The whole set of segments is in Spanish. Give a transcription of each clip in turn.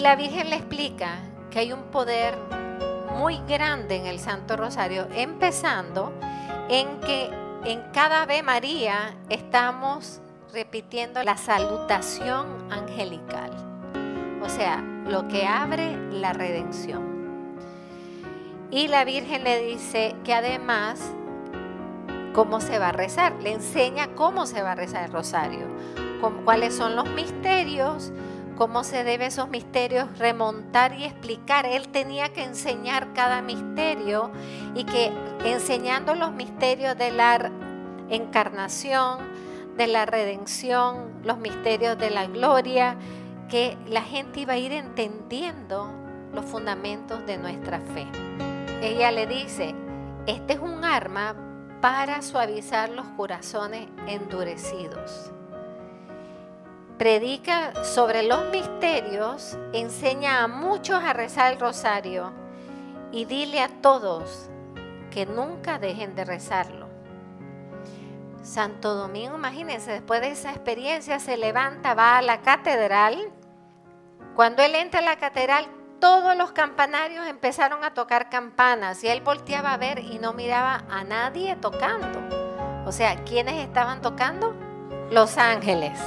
La Virgen le explica que hay un poder muy grande en el Santo Rosario, empezando en que en cada Ave María estamos repitiendo la salutación angelical, o sea, lo que abre la redención. Y la Virgen le dice que además, ¿cómo se va a rezar? Le enseña cómo se va a rezar el rosario, cuáles son los misterios, cómo se debe esos misterios remontar y explicar. Él tenía que enseñar cada misterio y que enseñando los misterios de la encarnación, de la redención, los misterios de la gloria, que la gente iba a ir entendiendo los fundamentos de nuestra fe. Ella le dice, este es un arma para suavizar los corazones endurecidos predica sobre los misterios, enseña a muchos a rezar el rosario y dile a todos que nunca dejen de rezarlo. Santo Domingo, imagínense, después de esa experiencia se levanta, va a la catedral. Cuando él entra a la catedral, todos los campanarios empezaron a tocar campanas y él volteaba a ver y no miraba a nadie tocando. O sea, ¿quiénes estaban tocando? Los ángeles.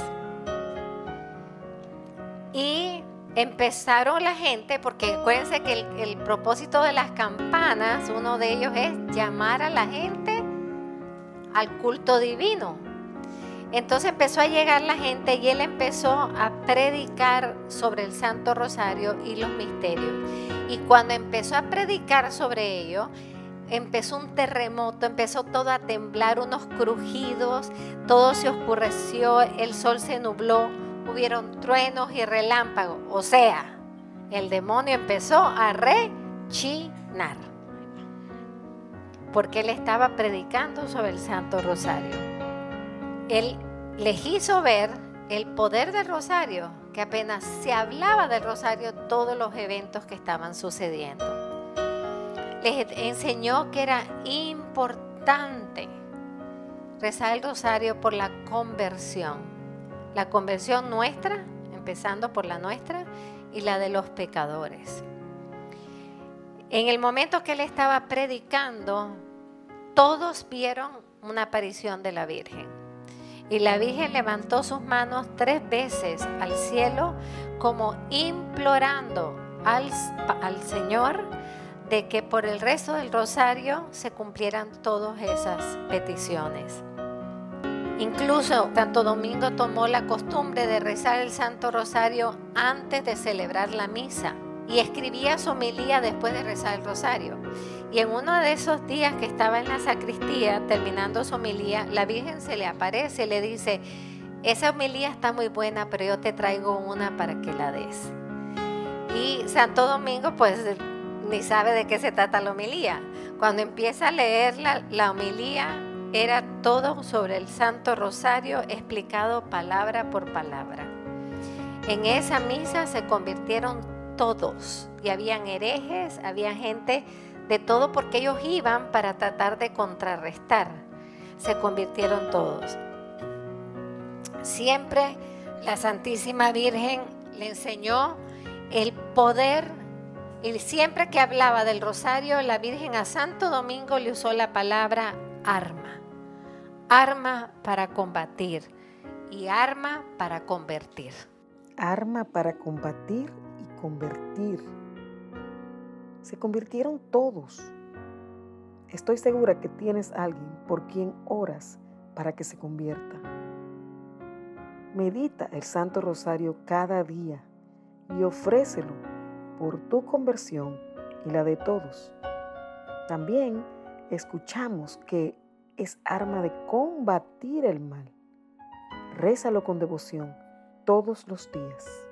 Y empezaron la gente, porque acuérdense que el, propósito de las campanas, uno de ellos es llamar a la gente al culto divino. Entonces empezó a llegar la gente y él empezó a predicar sobre el Santo Rosario y los misterios. Y cuando empezó a predicar sobre ello, empezó un terremoto, empezó todo a temblar, unos crujidos, todo se oscureció, el sol se nubló hubieron truenos y relámpagos. O sea, el demonio empezó a rechinar. Porque él estaba predicando sobre el Santo Rosario. Él les hizo ver el poder del Rosario, que apenas se hablaba del Rosario, todos los eventos que estaban sucediendo. Les enseñó que era importante rezar el Rosario por la conversión la conversión nuestra, empezando por la nuestra, y la de los pecadores. En el momento que él estaba predicando, todos vieron una aparición de la Virgen. Y la Virgen levantó sus manos tres veces al cielo como implorando al, al Señor de que por el resto del rosario se cumplieran todas esas peticiones. Incluso Santo Domingo tomó la costumbre de rezar el Santo Rosario antes de celebrar la misa y escribía su homilía después de rezar el rosario. Y en uno de esos días que estaba en la sacristía terminando su homilía, la Virgen se le aparece y le dice, esa homilía está muy buena, pero yo te traigo una para que la des. Y Santo Domingo pues ni sabe de qué se trata la homilía. Cuando empieza a leer la, la homilía, era todo sobre el Santo Rosario explicado palabra por palabra. En esa misa se convirtieron todos y habían herejes, había gente de todo porque ellos iban para tratar de contrarrestar. Se convirtieron todos. Siempre la Santísima Virgen le enseñó el poder y siempre que hablaba del rosario, la Virgen a Santo Domingo le usó la palabra arma arma para combatir y arma para convertir. Arma para combatir y convertir. Se convirtieron todos. Estoy segura que tienes alguien por quien oras para que se convierta. Medita el Santo Rosario cada día y ofrécelo por tu conversión y la de todos. También escuchamos que es arma de combatir el mal. Rézalo con devoción todos los días.